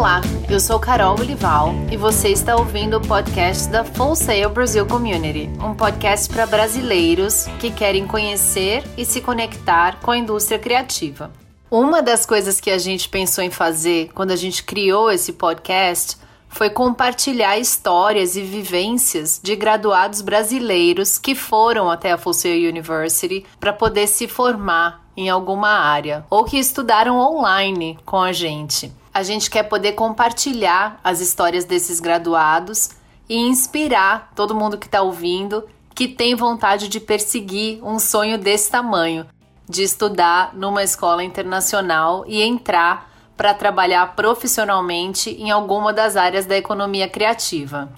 Olá, eu sou Carol Olival e você está ouvindo o podcast da Full Sail Brasil Community, um podcast para brasileiros que querem conhecer e se conectar com a indústria criativa. Uma das coisas que a gente pensou em fazer quando a gente criou esse podcast foi compartilhar histórias e vivências de graduados brasileiros que foram até a Full Sail University para poder se formar em alguma área ou que estudaram online com a gente. A gente quer poder compartilhar as histórias desses graduados e inspirar todo mundo que está ouvindo que tem vontade de perseguir um sonho desse tamanho, de estudar numa escola internacional e entrar para trabalhar profissionalmente em alguma das áreas da economia criativa.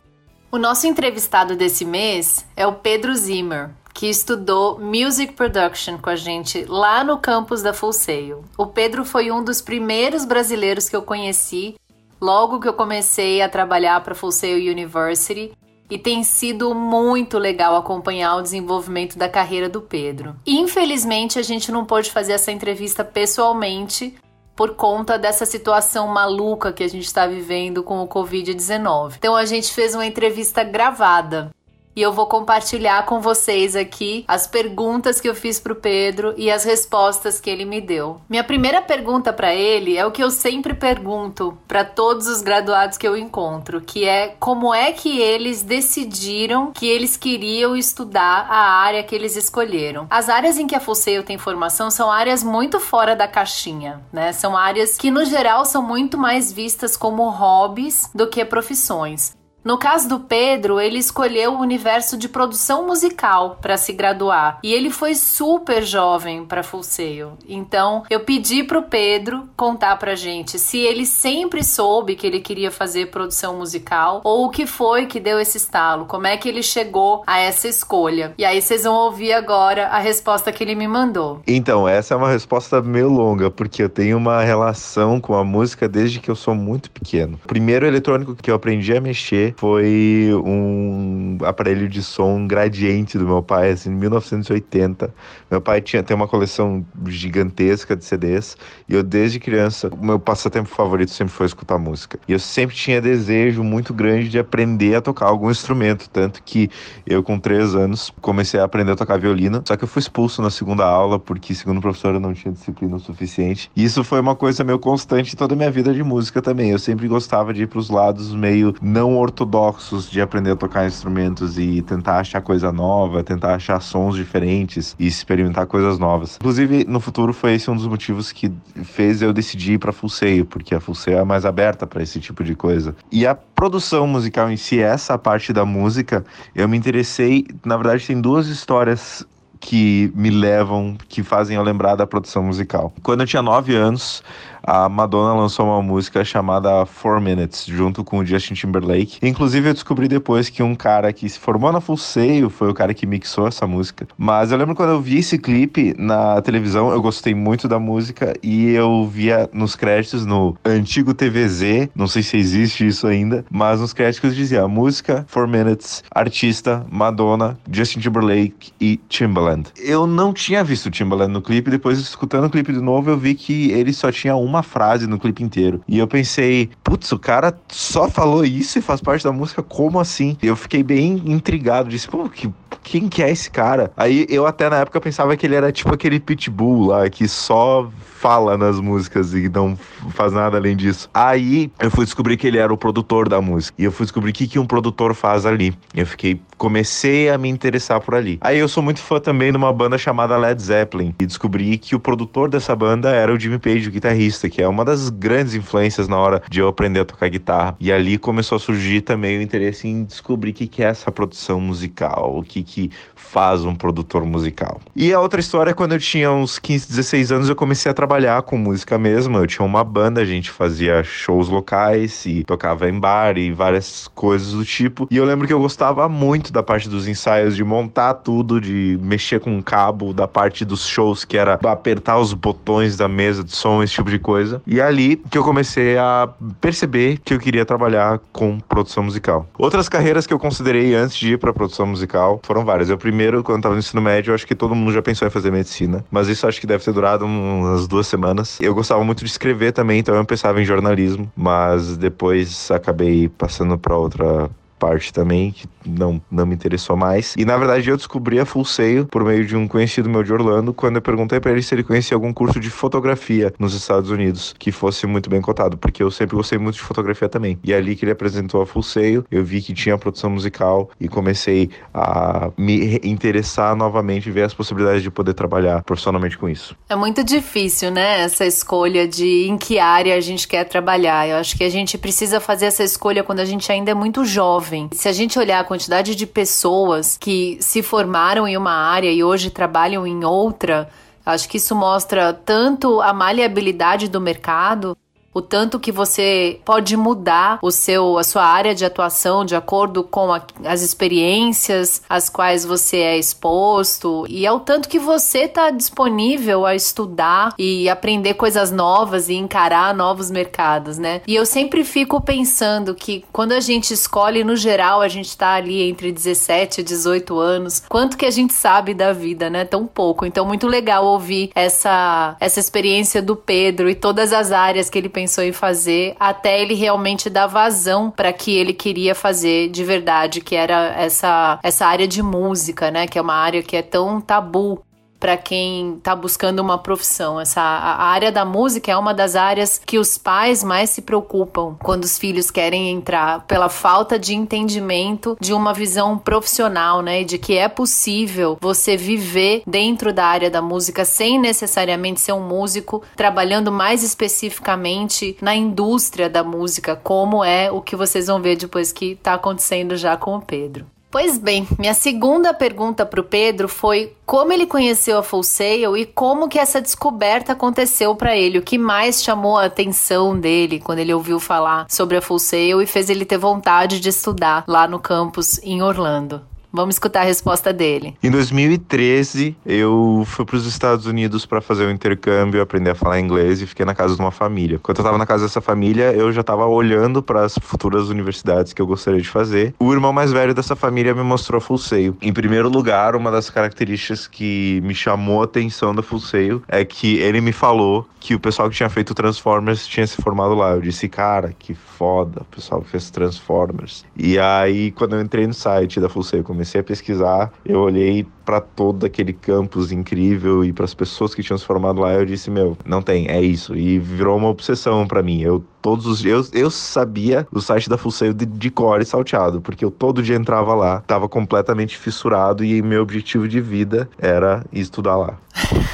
O nosso entrevistado desse mês é o Pedro Zimmer, que estudou Music Production com a gente lá no campus da Full Sail. O Pedro foi um dos primeiros brasileiros que eu conheci logo que eu comecei a trabalhar para Full Sail University e tem sido muito legal acompanhar o desenvolvimento da carreira do Pedro. Infelizmente, a gente não pôde fazer essa entrevista pessoalmente por conta dessa situação maluca que a gente está vivendo com o Covid-19. Então, a gente fez uma entrevista gravada e eu vou compartilhar com vocês aqui as perguntas que eu fiz pro Pedro e as respostas que ele me deu. Minha primeira pergunta para ele é o que eu sempre pergunto para todos os graduados que eu encontro, que é como é que eles decidiram que eles queriam estudar a área que eles escolheram. As áreas em que a Fuseio tem formação são áreas muito fora da caixinha, né? São áreas que no geral são muito mais vistas como hobbies do que profissões. No caso do Pedro, ele escolheu o universo de produção musical para se graduar e ele foi super jovem para Full Sail. Então, eu pedi pro Pedro contar pra gente se ele sempre soube que ele queria fazer produção musical ou o que foi que deu esse estalo, como é que ele chegou a essa escolha. E aí vocês vão ouvir agora a resposta que ele me mandou. Então, essa é uma resposta meio longa, porque eu tenho uma relação com a música desde que eu sou muito pequeno. O primeiro eletrônico que eu aprendi a mexer foi um aparelho de som gradiente do meu pai, assim, em 1980. Meu pai tinha tem uma coleção gigantesca de CDs e eu desde criança, o meu passatempo favorito sempre foi escutar música. E eu sempre tinha desejo muito grande de aprender a tocar algum instrumento, tanto que eu com três anos comecei a aprender a tocar violino, só que eu fui expulso na segunda aula porque segundo o professor eu não tinha disciplina o suficiente. E isso foi uma coisa meio constante toda a minha vida de música também. Eu sempre gostava de ir para os lados meio não ortodoxos ortodoxos de aprender a tocar instrumentos e tentar achar coisa nova, tentar achar sons diferentes e experimentar coisas novas. Inclusive, no futuro foi esse um dos motivos que fez eu decidir ir para Full Sail, porque a Full Sail é mais aberta para esse tipo de coisa. E a produção musical em si, essa parte da música, eu me interessei, na verdade tem duas histórias que me levam, que fazem eu lembrar da produção musical. Quando eu tinha nove anos, a Madonna lançou uma música chamada Four Minutes, junto com o Justin Timberlake. Inclusive, eu descobri depois que um cara que se formou na Full Sail foi o cara que mixou essa música. Mas eu lembro quando eu vi esse clipe na televisão, eu gostei muito da música e eu via nos créditos no antigo TVZ, não sei se existe isso ainda, mas nos créditos dizia música Four Minutes, artista Madonna, Justin Timberlake e Timbaland. Eu não tinha visto Timbaland no clipe, depois escutando o clipe de novo, eu vi que ele só tinha uma uma frase no clipe inteiro. E eu pensei, putz, o cara só falou isso e faz parte da música, como assim? Eu fiquei bem intrigado, disse, pô, que, quem que é esse cara? Aí eu até na época pensava que ele era tipo aquele pitbull lá, que só fala nas músicas e não faz nada além disso. Aí eu fui descobrir que ele era o produtor da música. E eu fui descobrir o que, que um produtor faz ali. Eu fiquei, comecei a me interessar por ali. Aí eu sou muito fã também de uma banda chamada Led Zeppelin. E descobri que o produtor dessa banda era o Jimmy Page, o guitarrista, que é uma das grandes influências na hora de eu aprender a tocar guitarra. E ali começou a surgir também o interesse em descobrir o que, que é essa produção musical, o que, que faz um produtor musical. E a outra história é quando eu tinha uns 15, 16 anos, eu comecei a trabalhar trabalhar com música mesmo. Eu tinha uma banda, a gente fazia shows locais e tocava em bar e várias coisas do tipo. E eu lembro que eu gostava muito da parte dos ensaios, de montar tudo, de mexer com o cabo, da parte dos shows, que era apertar os botões da mesa de som, esse tipo de coisa. E é ali que eu comecei a perceber que eu queria trabalhar com produção musical. Outras carreiras que eu considerei antes de ir para produção musical foram várias. Eu primeiro, quando tava no ensino médio, eu acho que todo mundo já pensou em fazer medicina, mas isso acho que deve ter durado umas duas semanas. Eu gostava muito de escrever também, então eu pensava em jornalismo, mas depois acabei passando para outra parte também, que não, não me interessou mais. E na verdade eu descobri a Full Sail por meio de um conhecido meu de Orlando, quando eu perguntei para ele se ele conhecia algum curso de fotografia nos Estados Unidos que fosse muito bem cotado, porque eu sempre gostei muito de fotografia também. E ali que ele apresentou a Full Sail, eu vi que tinha produção musical e comecei a me interessar novamente e ver as possibilidades de poder trabalhar profissionalmente com isso. É muito difícil, né, essa escolha de em que área a gente quer trabalhar. Eu acho que a gente precisa fazer essa escolha quando a gente ainda é muito jovem jovem. Se a gente olhar a quantidade de pessoas que se formaram em uma área e hoje trabalham em outra, acho que isso mostra tanto a maleabilidade do mercado o tanto que você pode mudar o seu a sua área de atuação de acordo com a, as experiências às quais você é exposto e é o tanto que você está disponível a estudar e aprender coisas novas e encarar novos mercados, né? E eu sempre fico pensando que quando a gente escolhe no geral a gente está ali entre 17 e 18 anos, quanto que a gente sabe da vida, né? Tão pouco. Então muito legal ouvir essa essa experiência do Pedro e todas as áreas que ele pensou pensou em fazer até ele realmente dar vazão para que ele queria fazer de verdade, que era essa essa área de música, né, que é uma área que é tão tabu para quem está buscando uma profissão. Essa a área da música é uma das áreas que os pais mais se preocupam quando os filhos querem entrar pela falta de entendimento de uma visão profissional, né, de que é possível você viver dentro da área da música sem necessariamente ser um músico, trabalhando mais especificamente na indústria da música, como é o que vocês vão ver depois que está acontecendo já com o Pedro. Pois bem, minha segunda pergunta para o Pedro foi como ele conheceu a Full Sail e como que essa descoberta aconteceu para ele, o que mais chamou a atenção dele quando ele ouviu falar sobre a Full Sail e fez ele ter vontade de estudar lá no campus em Orlando. Vamos escutar a resposta dele. Em 2013, eu fui para os Estados Unidos para fazer um intercâmbio, aprender a falar inglês e fiquei na casa de uma família. Quando eu estava na casa dessa família, eu já estava olhando para as futuras universidades que eu gostaria de fazer. O irmão mais velho dessa família me mostrou a Full Sail. Em primeiro lugar, uma das características que me chamou a atenção da Full Sail é que ele me falou que o pessoal que tinha feito Transformers tinha se formado lá. Eu disse, cara, que foda, o pessoal que fez Transformers. E aí, quando eu entrei no site da Full Sail, comecei a pesquisar, eu olhei para todo aquele campus incrível e para as pessoas que tinham se formado lá, eu disse, meu, não tem, é isso. E virou uma obsessão para mim. Eu todos os dias, eu, eu sabia o site da Full Sail de, de cor e salteado, porque eu todo dia entrava lá, tava completamente fissurado e meu objetivo de vida era estudar lá.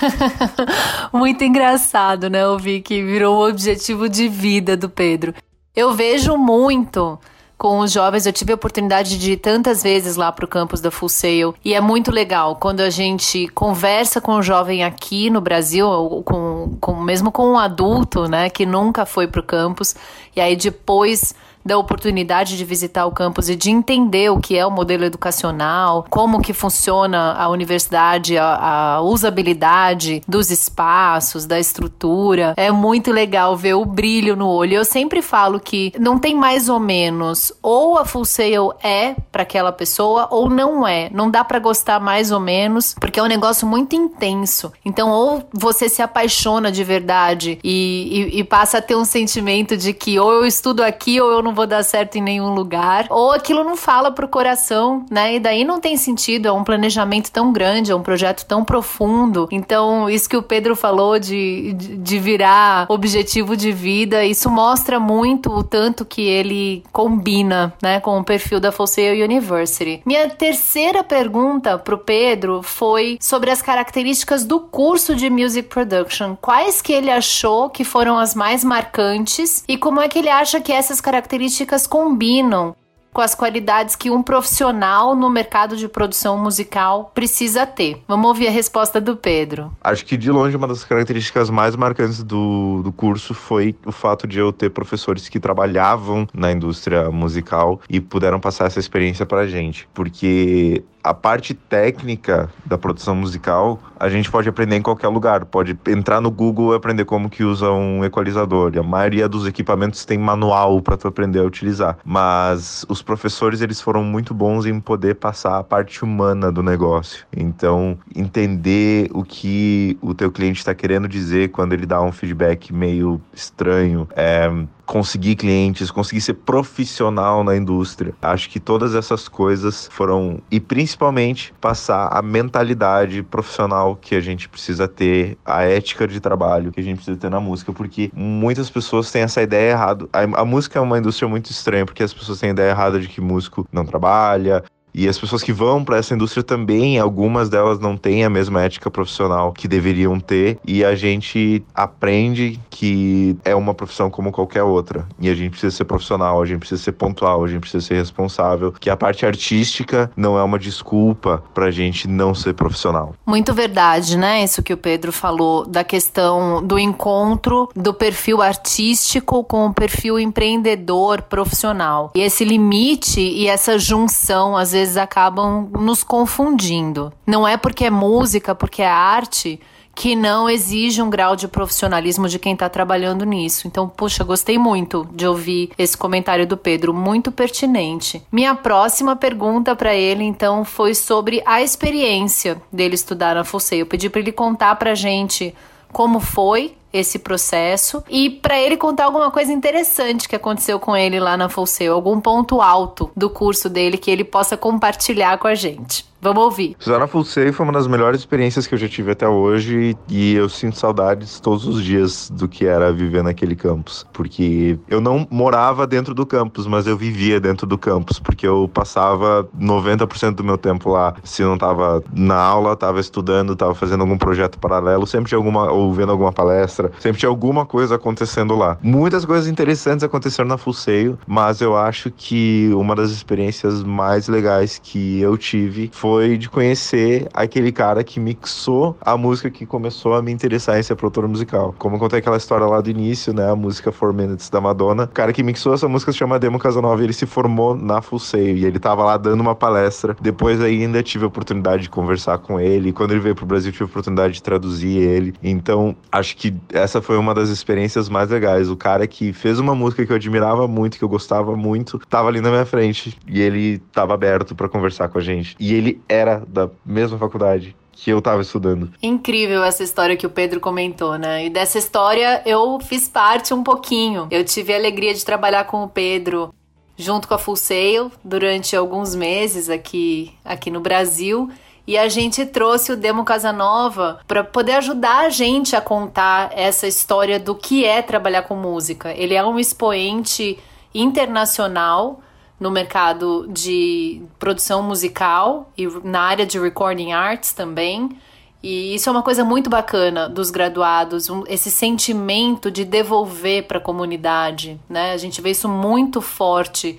Muito engraçado, né? Ouvir que virou o objetivo de vida do Pedro. Eu vejo muito com os jovens. Eu tive a oportunidade de ir tantas vezes lá para o campus da Full Sail e é muito legal quando a gente conversa com um jovem aqui no Brasil, ou com, com mesmo com um adulto, né, que nunca foi para o campus e aí depois da oportunidade de visitar o campus e de entender o que é o modelo educacional, como que funciona a universidade, a, a usabilidade dos espaços, da estrutura. É muito legal ver o brilho no olho. Eu sempre falo que não tem mais ou menos, ou a Full Sail é para aquela pessoa ou não é. Não dá para gostar mais ou menos, porque é um negócio muito intenso. Então, ou você se apaixona de verdade e, e, e passa a ter um sentimento de que ou eu estudo aqui ou eu não vou dar certo em nenhum lugar, ou aquilo não fala pro coração, né? E daí não tem sentido, é um planejamento tão grande, é um projeto tão profundo. Então, isso que o Pedro falou de, de virar objetivo de vida, isso mostra muito o tanto que ele combina, né, com o perfil da Fosseio University. Minha terceira pergunta pro Pedro foi sobre as características do curso de Music Production. Quais que ele achou que foram as mais marcantes e como é que ele acha que essas características características combinam com as qualidades que um profissional no mercado de produção musical precisa ter. Vamos ouvir a resposta do Pedro. Acho que de longe uma das características mais marcantes do, do curso foi o fato de eu ter professores que trabalhavam na indústria musical e puderam passar essa experiência pra gente. Porque a parte técnica da produção musical a gente pode aprender em qualquer lugar. Pode entrar no Google e aprender como que usa um equalizador. E a maioria dos equipamentos tem manual para tu aprender a utilizar. Mas os professores eles foram muito bons em poder passar a parte humana do negócio. Então entender o que o teu cliente está querendo dizer quando ele dá um feedback meio estranho. É, conseguir clientes, conseguir ser profissional na indústria. Acho que todas essas coisas foram e principalmente passar a mentalidade profissional que a gente precisa ter, a ética de trabalho que a gente precisa ter na música, porque muitas pessoas têm essa ideia errada. A, a música é uma indústria muito estranha, porque as pessoas têm a ideia errada de que músico não trabalha, e as pessoas que vão para essa indústria também, algumas delas não têm a mesma ética profissional que deveriam ter, e a gente aprende que é uma profissão como qualquer outra. E a gente precisa ser profissional, a gente precisa ser pontual, a gente precisa ser responsável, que a parte artística não é uma desculpa pra gente não ser profissional. Muito verdade, né? Isso que o Pedro falou da questão do encontro do perfil artístico com o perfil empreendedor profissional. E esse limite e essa junção às vezes vezes acabam nos confundindo. Não é porque é música, porque é arte que não exige um grau de profissionalismo de quem está trabalhando nisso. Então, puxa, gostei muito de ouvir esse comentário do Pedro, muito pertinente. Minha próxima pergunta para ele, então, foi sobre a experiência dele estudar na FUSEI. Eu pedi para ele contar para gente como foi esse processo e para ele contar alguma coisa interessante que aconteceu com ele lá na Folseu, algum ponto alto do curso dele que ele possa compartilhar com a gente. Vamos ouvir. Estudar na Full Sail foi uma das melhores experiências que eu já tive até hoje e eu sinto saudades todos os dias do que era viver naquele campus. Porque eu não morava dentro do campus, mas eu vivia dentro do campus, porque eu passava 90% do meu tempo lá. Se não estava na aula, estava estudando, estava fazendo algum projeto paralelo, sempre tinha alguma, ou vendo alguma palestra, sempre tinha alguma coisa acontecendo lá. Muitas coisas interessantes aconteceram na Full Sail, mas eu acho que uma das experiências mais legais que eu tive foi foi de conhecer aquele cara que mixou a música que começou a me interessar em ser produtor musical. Como eu contei aquela história lá do início, né? A música Four Minutes da Madonna. O cara que mixou essa música se chama Demo Casanova e ele se formou na Full Sail. E ele tava lá dando uma palestra. Depois ainda tive a oportunidade de conversar com ele. Quando ele veio pro Brasil, tive a oportunidade de traduzir ele. Então, acho que essa foi uma das experiências mais legais. O cara que fez uma música que eu admirava muito, que eu gostava muito, tava ali na minha frente. E ele tava aberto para conversar com a gente. E ele era da mesma faculdade que eu tava estudando. Incrível essa história que o Pedro comentou, né? E dessa história eu fiz parte um pouquinho. Eu tive a alegria de trabalhar com o Pedro junto com a Full Sail durante alguns meses aqui, aqui no Brasil. E a gente trouxe o Demo Casanova para poder ajudar a gente a contar essa história do que é trabalhar com música. Ele é um expoente internacional no mercado de produção musical e na área de recording arts também. E isso é uma coisa muito bacana dos graduados, um, esse sentimento de devolver para a comunidade, né? A gente vê isso muito forte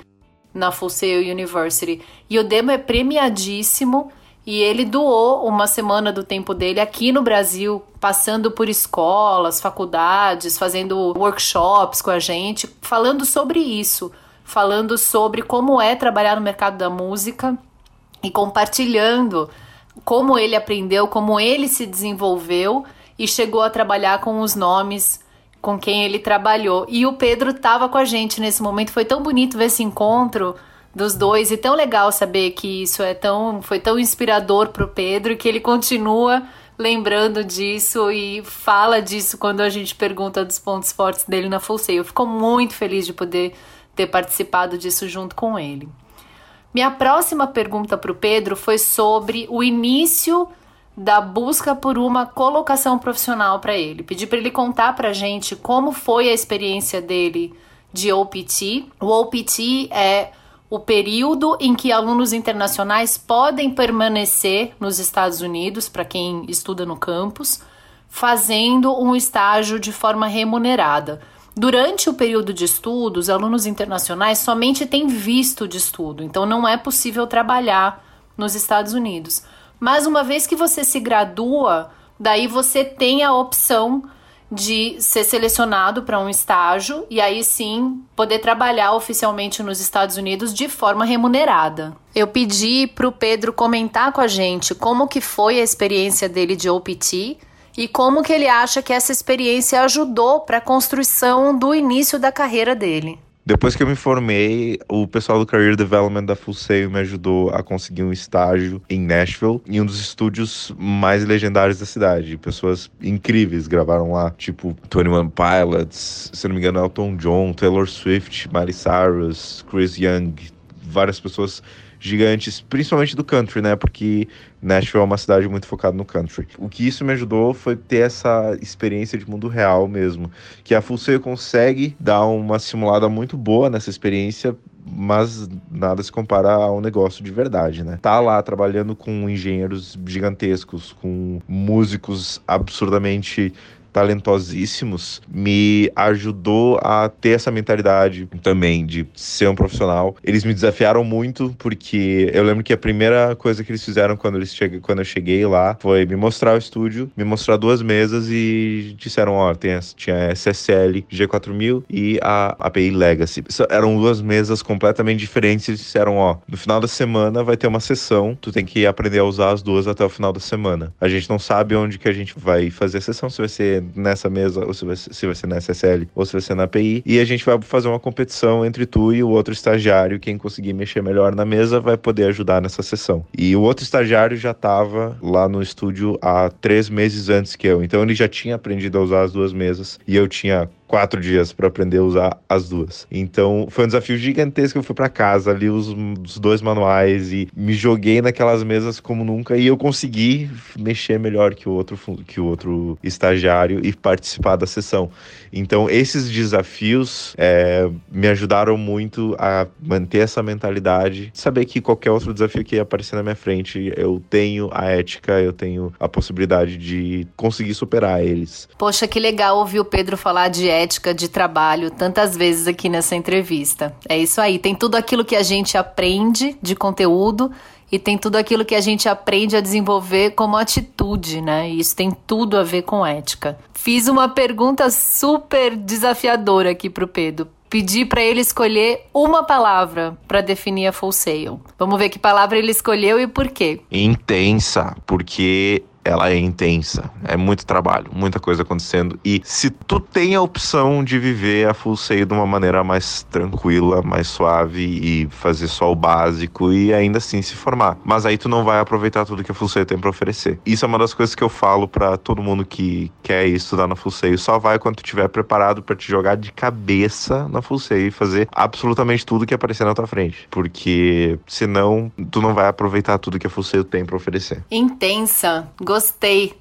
na Full Sail University. E o demo é premiadíssimo e ele doou uma semana do tempo dele aqui no Brasil, passando por escolas, faculdades, fazendo workshops com a gente, falando sobre isso falando sobre como é trabalhar no mercado da música e compartilhando como ele aprendeu, como ele se desenvolveu e chegou a trabalhar com os nomes com quem ele trabalhou. E o Pedro estava com a gente nesse momento. Foi tão bonito ver esse encontro dos dois e tão legal saber que isso é tão foi tão inspirador para o Pedro que ele continua lembrando disso e fala disso quando a gente pergunta dos pontos fortes dele na Full Sail. Eu muito feliz de poder ter participado disso junto com ele. Minha próxima pergunta para o Pedro foi sobre o início da busca por uma colocação profissional para ele. Pedi para ele contar para a gente como foi a experiência dele de OPT. O OPT é o período em que alunos internacionais podem permanecer nos Estados Unidos, para quem estuda no campus, fazendo um estágio de forma remunerada. Durante o período de estudo, os alunos internacionais somente têm visto de estudo, então não é possível trabalhar nos Estados Unidos. Mas uma vez que você se gradua, daí você tem a opção de ser selecionado para um estágio e aí sim poder trabalhar oficialmente nos Estados Unidos de forma remunerada. Eu pedi para o Pedro comentar com a gente como que foi a experiência dele de OPT e como que ele acha que essa experiência ajudou para a construção do início da carreira dele. Depois que eu me formei, o pessoal do Career Development da Full Sail me ajudou a conseguir um estágio em Nashville, em um dos estúdios mais legendários da cidade. Pessoas incríveis gravaram lá, tipo 21 Pilots, se não me engano, Elton John, Taylor Swift, Miley Cyrus, Chris Young, várias pessoas gigantes, principalmente do country, né? Porque Nashville é uma cidade muito focada no country. O que isso me ajudou foi ter essa experiência de mundo real mesmo, que a Full Sail consegue dar uma simulada muito boa nessa experiência mas nada se compara ao negócio de verdade, né? Tá lá trabalhando com engenheiros gigantescos, com músicos absurdamente talentosíssimos, me ajudou a ter essa mentalidade também de ser um profissional. Eles me desafiaram muito porque eu lembro que a primeira coisa que eles fizeram quando eles che... quando eu cheguei lá foi me mostrar o estúdio, me mostrar duas mesas e disseram, ó, tem tinha SSL G4000 e a API Legacy. Eram duas mesas completamente diferentes e disseram, ó, no final da semana vai ter uma sessão, tu tem que aprender a usar as duas até o final da semana. A gente não sabe onde que a gente vai fazer a sessão, se vai ser nessa mesa, ou se vai, se vai ser na SSL, ou se vai ser na API. E a gente vai fazer uma competição entre tu e o outro estagiário. Quem conseguir mexer melhor na mesa vai poder ajudar nessa sessão. E o outro estagiário já estava lá no estúdio há três meses antes que eu. Então ele já tinha aprendido a usar as duas mesas e eu tinha quatro dias para aprender a usar as duas. Então foi um desafio gigantesco. Eu fui para casa, li os, os, dois manuais e me joguei naquelas mesas como nunca e eu consegui mexer melhor que o outro que o outro estagiário e participar da sessão. Então esses desafios é, me ajudaram muito a manter essa mentalidade, saber que qualquer outro desafio que aparecer na minha frente, eu tenho a ética, eu tenho a possibilidade de conseguir superar eles. Poxa, que legal ouvir o Pedro falar de ética de trabalho tantas vezes aqui nessa entrevista. É isso aí, tem tudo aquilo que a gente aprende de conteúdo e tem tudo aquilo que a gente aprende a desenvolver como atitude, né? E isso tem tudo a ver com ética. Fiz uma pergunta super desafiadora aqui pro Pedro. Pedi para ele escolher uma palavra para definir a full sale. Vamos ver que palavra ele escolheu e por quê. Intensa, porque ela é intensa. É muito trabalho, muita coisa acontecendo. E se tu tem a opção de viver a full sail de uma maneira mais tranquila, mais suave e fazer só o básico e ainda assim se formar. Mas aí tu não vai aproveitar tudo que a full sail tem para oferecer. Isso é uma das coisas que eu falo para todo mundo que quer estudar na full sail. Só vai quando tu estiver preparado para te jogar de cabeça na full sail e fazer absolutamente tudo que aparecer na tua frente. Porque senão tu não vai aproveitar tudo que a full sail tem para oferecer. Intensa Gostei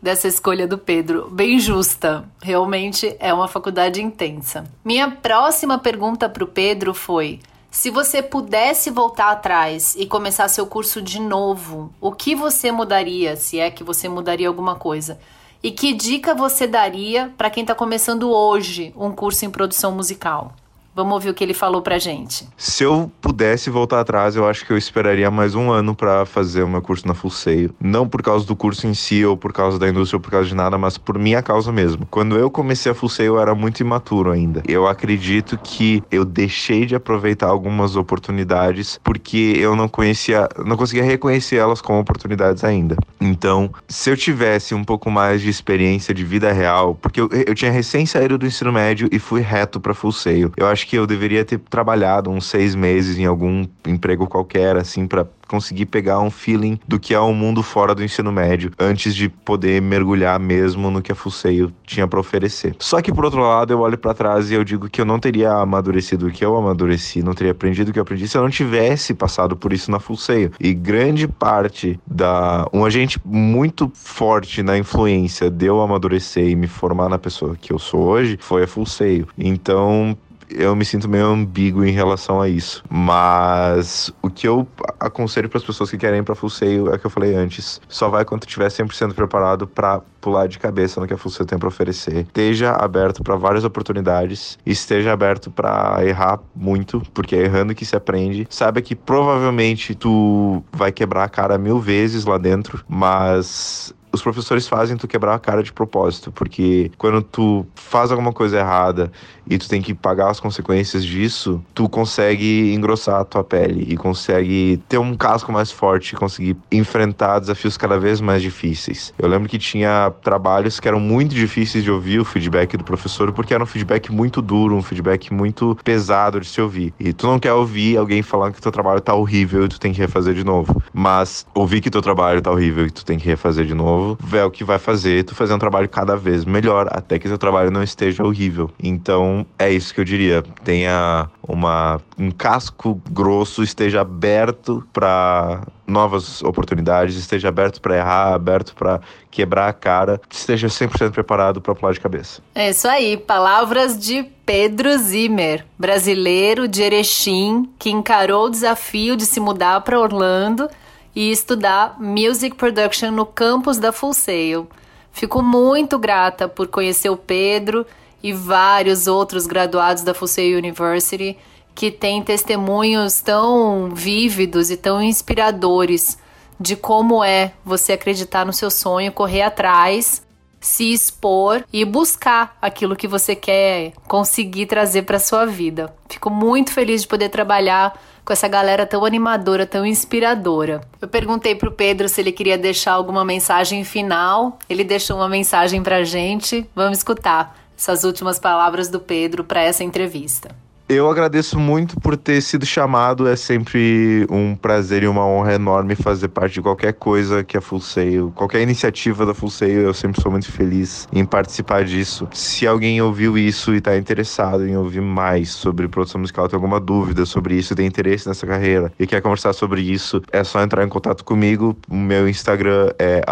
dessa escolha do Pedro, bem justa. Realmente é uma faculdade intensa. Minha próxima pergunta para o Pedro foi: se você pudesse voltar atrás e começar seu curso de novo, o que você mudaria, se é que você mudaria alguma coisa? E que dica você daria para quem está começando hoje um curso em produção musical? Vamos ouvir o que ele falou pra gente. Se eu pudesse voltar atrás, eu acho que eu esperaria mais um ano para fazer o meu curso na Full Sail. Não por causa do curso em si, ou por causa da indústria, ou por causa de nada, mas por minha causa mesmo. Quando eu comecei a Full Sail, eu era muito imaturo ainda. Eu acredito que eu deixei de aproveitar algumas oportunidades porque eu não conhecia, não conseguia reconhecer elas como oportunidades ainda. Então, se eu tivesse um pouco mais de experiência de vida real, porque eu, eu tinha recém saído do ensino médio e fui reto para Full Sail. Eu acho que eu deveria ter trabalhado uns seis meses em algum emprego qualquer, assim, para conseguir pegar um feeling do que é o um mundo fora do ensino médio antes de poder mergulhar mesmo no que a Fuseio tinha para oferecer. Só que por outro lado, eu olho para trás e eu digo que eu não teria amadurecido o que eu amadureci, não teria aprendido o que eu aprendi se eu não tivesse passado por isso na Fuseio. E grande parte da um agente muito forte na influência de eu amadurecer e me formar na pessoa que eu sou hoje foi a Fuseio. Então, eu me sinto meio ambíguo em relação a isso. Mas o que eu aconselho para as pessoas que querem ir para full sail é o que eu falei antes. Só vai quando tiver 100% preparado para pular de cabeça no que a full sail tem para oferecer. Esteja aberto para várias oportunidades esteja aberto para errar muito, porque é errando que se aprende. Saiba que provavelmente tu vai quebrar a cara mil vezes lá dentro, mas os professores fazem tu quebrar a cara de propósito, porque quando tu faz alguma coisa errada e tu tem que pagar as consequências disso, tu consegue engrossar a tua pele e consegue ter um casco mais forte, conseguir enfrentar desafios cada vez mais difíceis. Eu lembro que tinha trabalhos que eram muito difíceis de ouvir o feedback do professor, porque era um feedback muito duro, um feedback muito pesado de se ouvir. E tu não quer ouvir alguém falando que teu trabalho tá horrível e tu tem que refazer de novo. Mas ouvir que teu trabalho tá horrível e tu tem que refazer de novo, é o que vai fazer tu fazer um trabalho cada vez melhor, até que teu trabalho não esteja horrível. Então, é isso que eu diria. Tenha uma, um casco grosso, esteja aberto para novas oportunidades, esteja aberto para errar, aberto para quebrar a cara, esteja 100% preparado para pular de cabeça. É isso aí, palavras de Pedro Zimmer, brasileiro de Erechim, que encarou o desafio de se mudar para Orlando e estudar Music Production no campus da Full Sail. Fico muito grata por conhecer o Pedro e vários outros graduados da Full Sail University que têm testemunhos tão vívidos e tão inspiradores de como é você acreditar no seu sonho, correr atrás, se expor e buscar aquilo que você quer conseguir trazer para sua vida. Fico muito feliz de poder trabalhar com essa galera tão animadora, tão inspiradora. Eu perguntei pro Pedro se ele queria deixar alguma mensagem final. Ele deixou uma mensagem pra gente. Vamos escutar essas últimas palavras do Pedro para essa entrevista. Eu agradeço muito por ter sido chamado. É sempre um prazer e uma honra enorme fazer parte de qualquer coisa que a Full Sail, qualquer iniciativa da Full Sail, eu sempre sou muito feliz em participar disso. Se alguém ouviu isso e está interessado em ouvir mais sobre produção musical, tem alguma dúvida sobre isso, tem interesse nessa carreira e quer conversar sobre isso, é só entrar em contato comigo. O meu Instagram é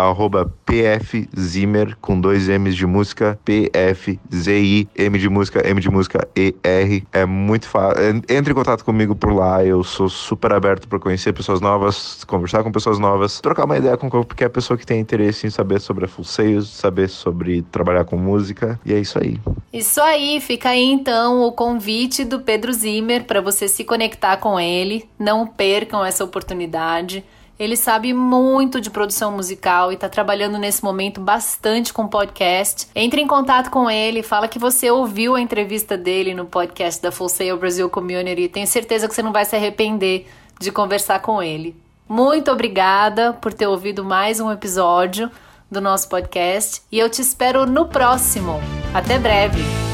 pfzimmer com dois M's de música, PFZI, M de música, M de música, ER. É muito fácil. Entre em contato comigo por lá, eu sou super aberto para conhecer pessoas novas, conversar com pessoas novas, trocar uma ideia com qualquer pessoa que tenha interesse em saber sobre a Full Sales, saber sobre trabalhar com música. E é isso aí. Isso aí, fica aí então o convite do Pedro Zimmer para você se conectar com ele. Não percam essa oportunidade. Ele sabe muito de produção musical e está trabalhando nesse momento bastante com podcast. Entre em contato com ele, fala que você ouviu a entrevista dele no podcast da Full Sail Brasil Community. Tenho certeza que você não vai se arrepender de conversar com ele. Muito obrigada por ter ouvido mais um episódio do nosso podcast e eu te espero no próximo. Até breve!